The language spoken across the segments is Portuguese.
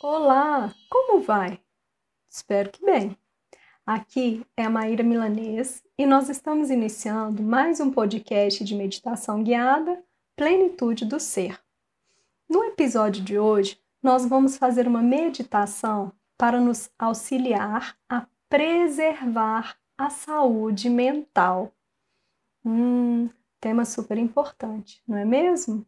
Olá, como vai? Espero que bem. Aqui é a Maíra Milanês e nós estamos iniciando mais um podcast de meditação guiada Plenitude do Ser. No episódio de hoje, nós vamos fazer uma meditação para nos auxiliar a preservar a saúde mental. Hum, tema super importante, não é mesmo?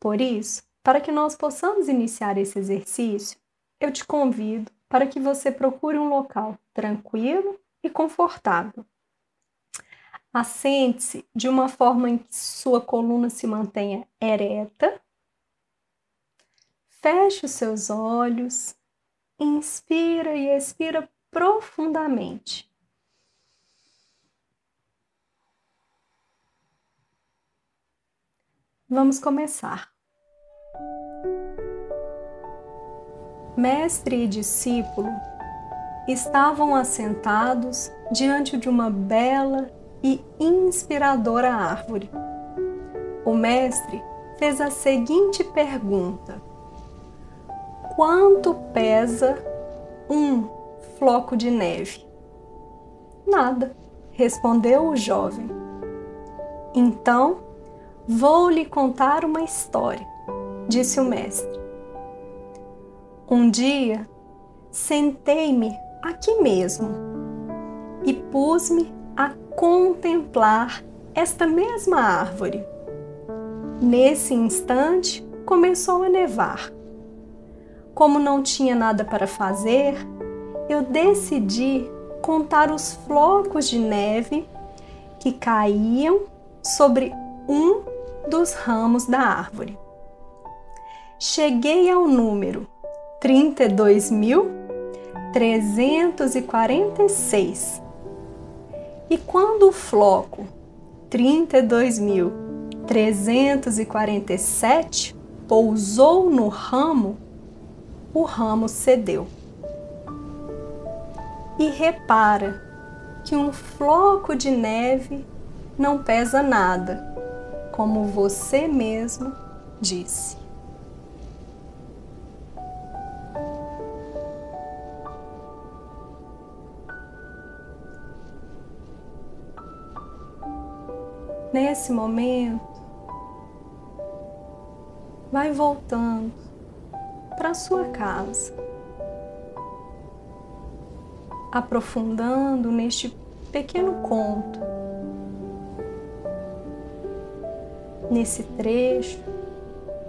Por isso, para que nós possamos iniciar esse exercício, eu te convido para que você procure um local tranquilo e confortável. Assente-se de uma forma em que sua coluna se mantenha ereta. Feche os seus olhos, inspira e expira profundamente. Vamos começar. Mestre e discípulo estavam assentados diante de uma bela e inspiradora árvore. O mestre fez a seguinte pergunta: Quanto pesa um floco de neve? Nada, respondeu o jovem. Então, vou lhe contar uma história, disse o mestre. Um dia, sentei-me aqui mesmo e pus-me a contemplar esta mesma árvore. Nesse instante, começou a nevar. Como não tinha nada para fazer, eu decidi contar os flocos de neve que caíam sobre um dos ramos da árvore. Cheguei ao número 32.346 e quando o floco 32.347 pousou no ramo, o ramo cedeu. E repara que um floco de neve não pesa nada, como você mesmo disse. Nesse momento, vai voltando para sua casa, aprofundando neste pequeno conto, nesse trecho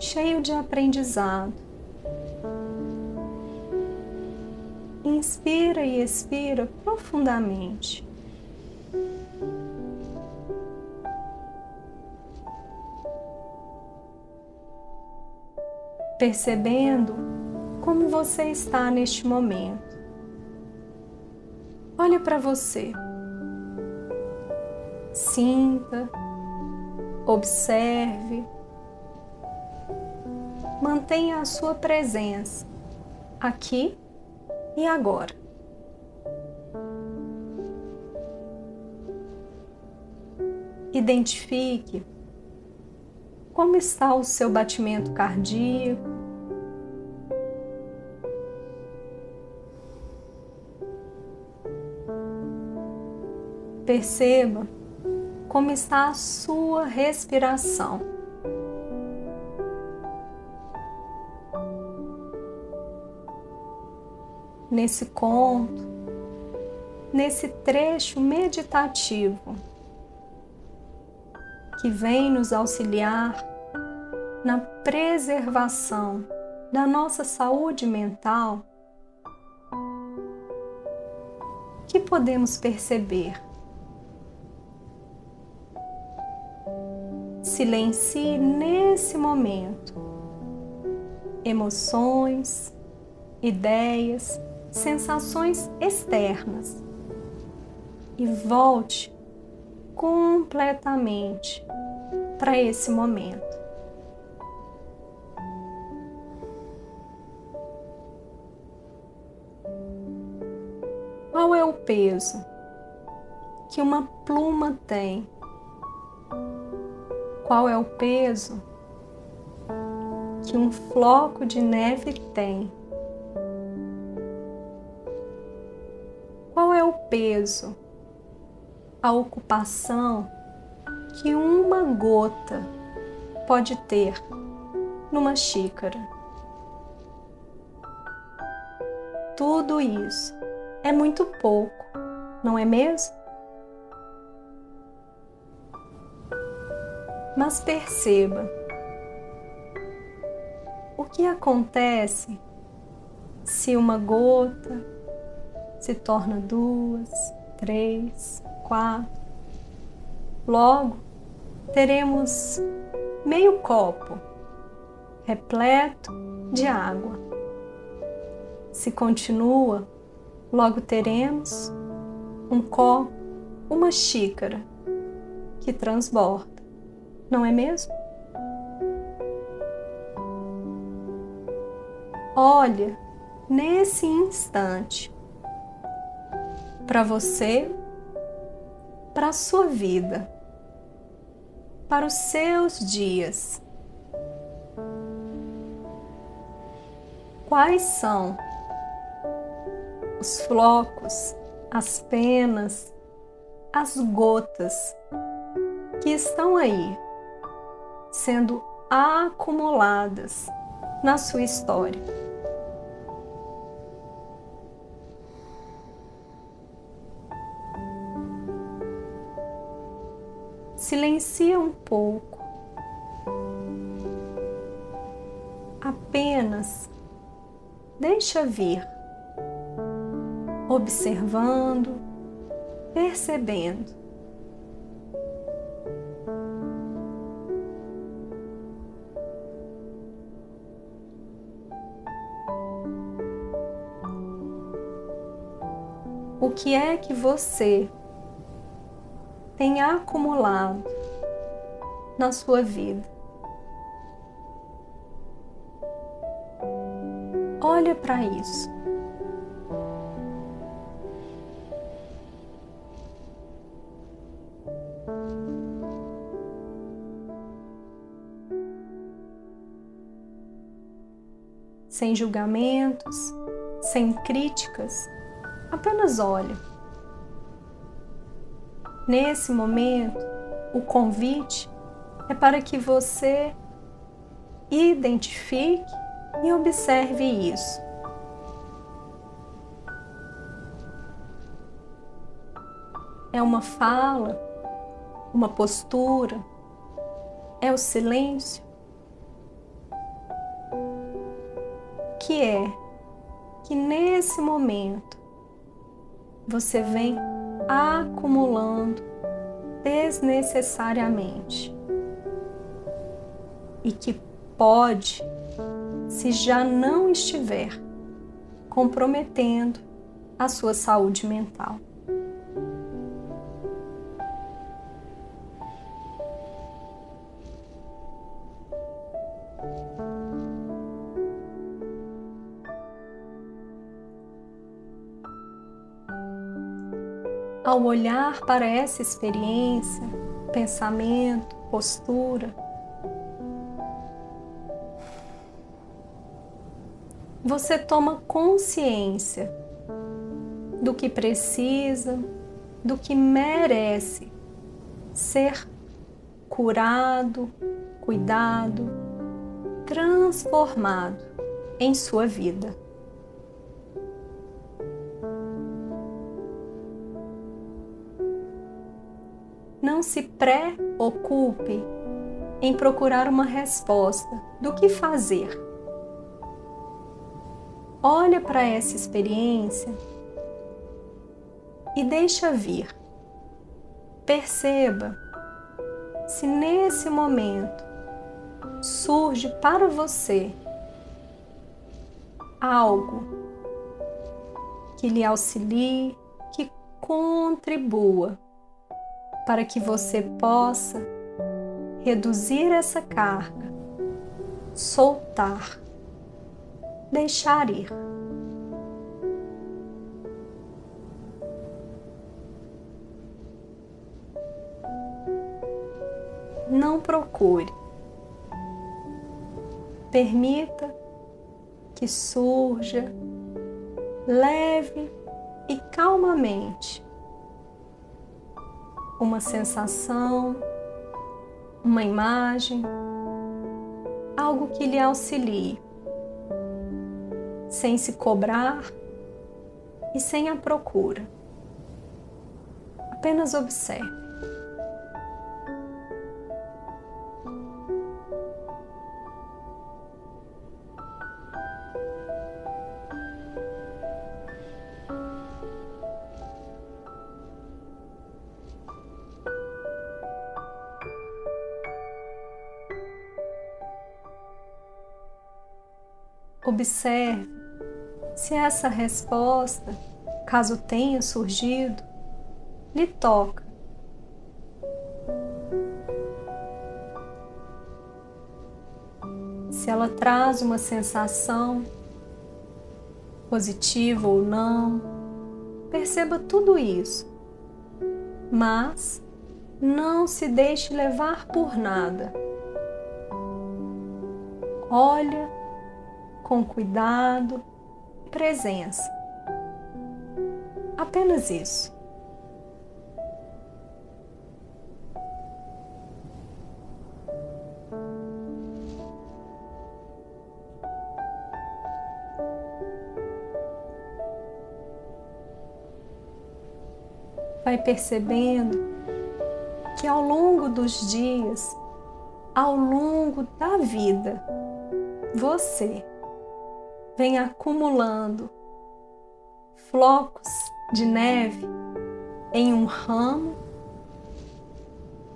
cheio de aprendizado. Inspira e expira profundamente. Percebendo como você está neste momento. Olhe para você. Sinta, observe, mantenha a sua presença aqui e agora. Identifique como está o seu batimento cardíaco? Perceba como está a sua respiração. Nesse conto, nesse trecho meditativo que vem nos auxiliar na preservação da nossa saúde mental, que podemos perceber? Silencie nesse momento emoções, ideias, sensações externas e volte completamente para esse momento. Qual é o peso que uma pluma tem? qual é o peso que um floco de neve tem. Qual é o peso, a ocupação que uma gota pode ter numa xícara? Tudo isso é muito pouco, não é mesmo? Mas perceba o que acontece se uma gota se torna duas, três, quatro. Logo, teremos meio copo repleto de água. Se continua, logo teremos um copo, uma xícara que transborda, não é mesmo? Olha nesse instante para você, para a sua vida, para os seus dias. Quais são os flocos, as penas, as gotas que estão aí sendo acumuladas na sua história? silencia um pouco. Apenas deixa vir, observando, percebendo. Que é que você tem acumulado na sua vida. Olha para isso. Sem julgamentos, sem críticas, apenas olha. Nesse momento, o convite é para que você identifique e observe isso. É uma fala, uma postura, é o silêncio. Que é que nesse momento você vem acumulando desnecessariamente e que pode, se já não estiver, comprometendo a sua saúde mental. Ao olhar para essa experiência, pensamento, postura, você toma consciência do que precisa, do que merece ser curado, cuidado, transformado em sua vida. Preocupe em procurar uma resposta do que fazer. Olha para essa experiência e deixa vir. Perceba se nesse momento surge para você algo que lhe auxilie, que contribua para que você possa reduzir essa carga, soltar, deixar ir. Não procure. Permita que surja leve e calmamente uma sensação, uma imagem, algo que lhe auxilie, sem se cobrar e sem a procura. Apenas observe. Observe se essa resposta, caso tenha surgido, lhe toca. Se ela traz uma sensação, positiva ou não, perceba tudo isso, mas não se deixe levar por nada. Olha com cuidado presença. Apenas isso. Vai percebendo que ao longo dos dias, ao longo da vida, você vem acumulando flocos de neve em um ramo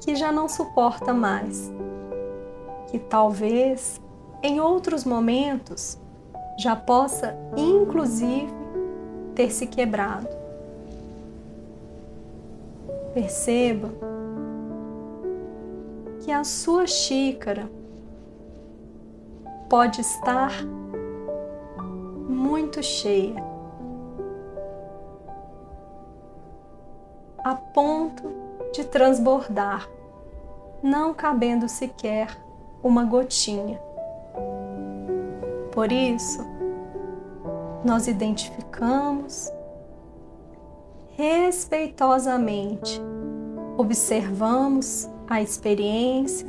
que já não suporta mais, que talvez em outros momentos já possa inclusive ter se quebrado. Perceba que a sua xícara pode estar muito cheia, a ponto de transbordar, não cabendo sequer uma gotinha. Por isso, nós identificamos respeitosamente, observamos a experiência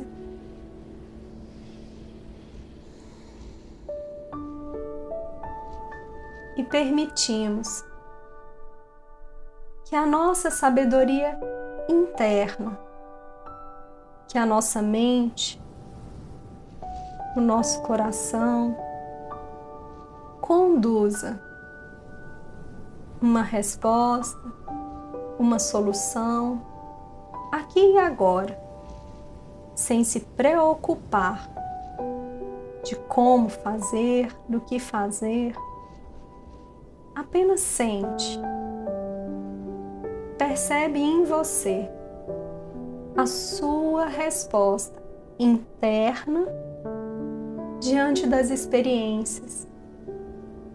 e permitimos que a nossa sabedoria interna, que a nossa mente, o nosso coração conduza uma resposta, uma solução aqui e agora, sem se preocupar de como fazer, do que fazer apenas sente. Percebe em você a sua resposta interna diante das experiências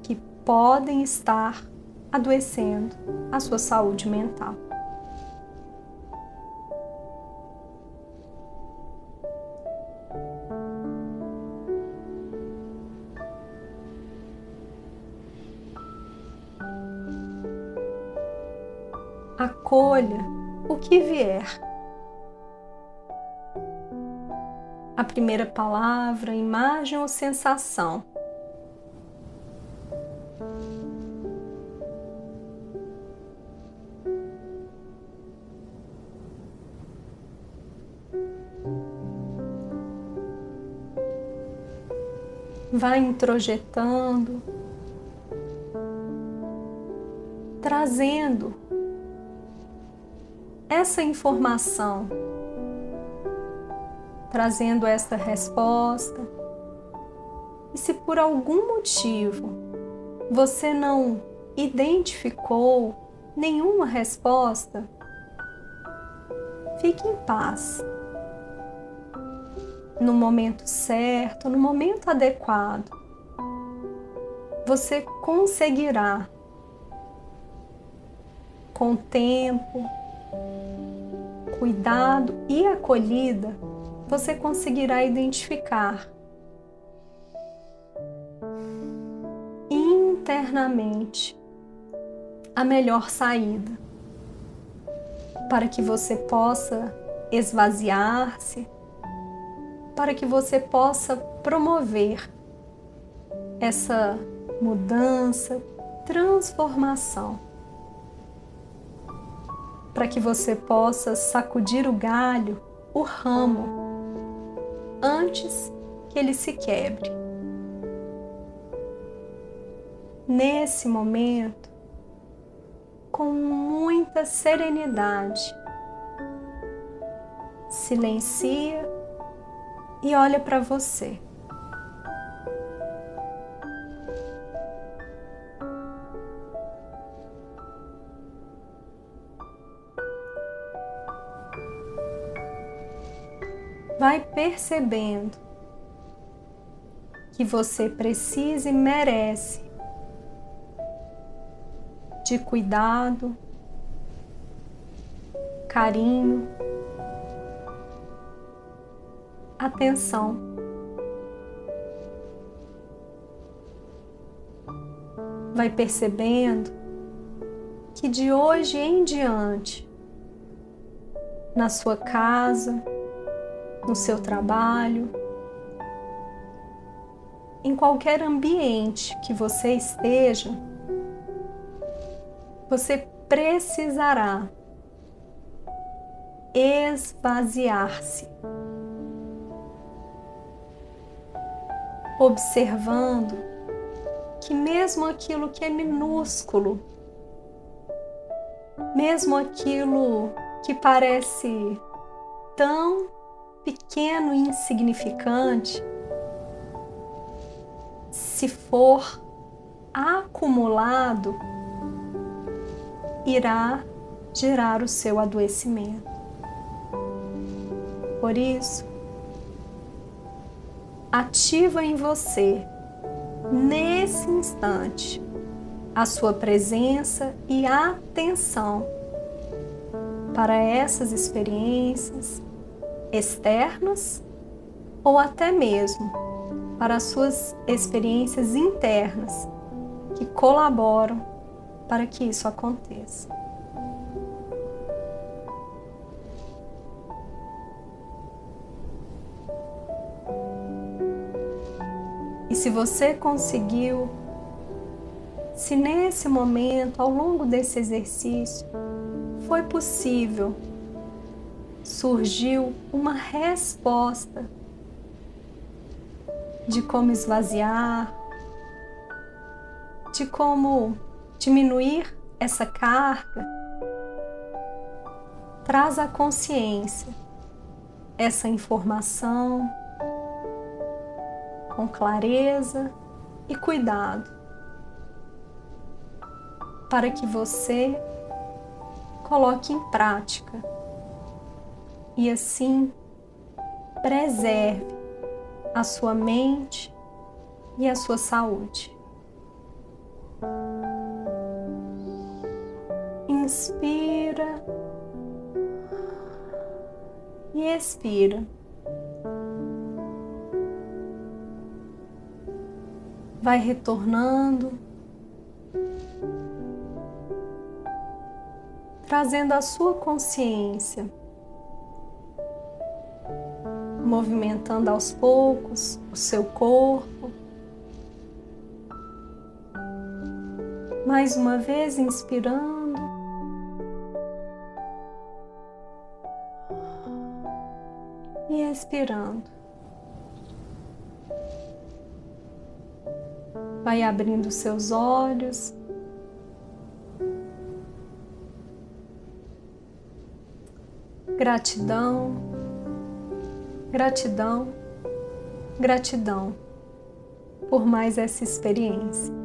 que podem estar adoecendo a sua saúde mental. Acolha o que vier. A primeira palavra, imagem ou sensação. Vai introjetando, trazendo essa informação, trazendo esta resposta. E se por algum motivo você não identificou nenhuma resposta, fique em paz. No momento certo, no momento adequado, você conseguirá, com tempo, cuidado e acolhida, você conseguirá identificar internamente a melhor saída. para que você possa esvaziar-se, para que você possa promover essa mudança, transformação, para que você possa sacudir o galho, o ramo, antes que ele se quebre. Nesse momento, com muita serenidade, silencia e olha para você. Percebendo que você precisa e merece de cuidado, carinho, atenção. Vai percebendo que de hoje em diante, na sua casa, no seu trabalho, em qualquer ambiente que você esteja, você precisará esvaziar-se. observando que, mesmo aquilo que é minúsculo, mesmo aquilo que parece tão pequeno e insignificante, se for acumulado, irá gerar o seu adoecimento. Por isso, ativa em você, nesse instante, a sua presença e atenção para essas experiências externas ou até mesmo para as suas experiências internas que colaboram para que isso aconteça. E se você conseguiu, se nesse momento, ao longo desse exercício, foi possível, surgiu uma resposta de como esvaziar, de como diminuir essa carga, traz à consciência essa informação com clareza e cuidado, para que você coloque em prática e assim preserve a sua mente e a sua saúde. Inspira e expira. vai retornando, trazendo a sua consciência, movimentando aos poucos o seu corpo. Mais uma vez, inspirando. E expirando. Vai abrindo seus olhos. Gratidão, gratidão, gratidão por mais essa experiência.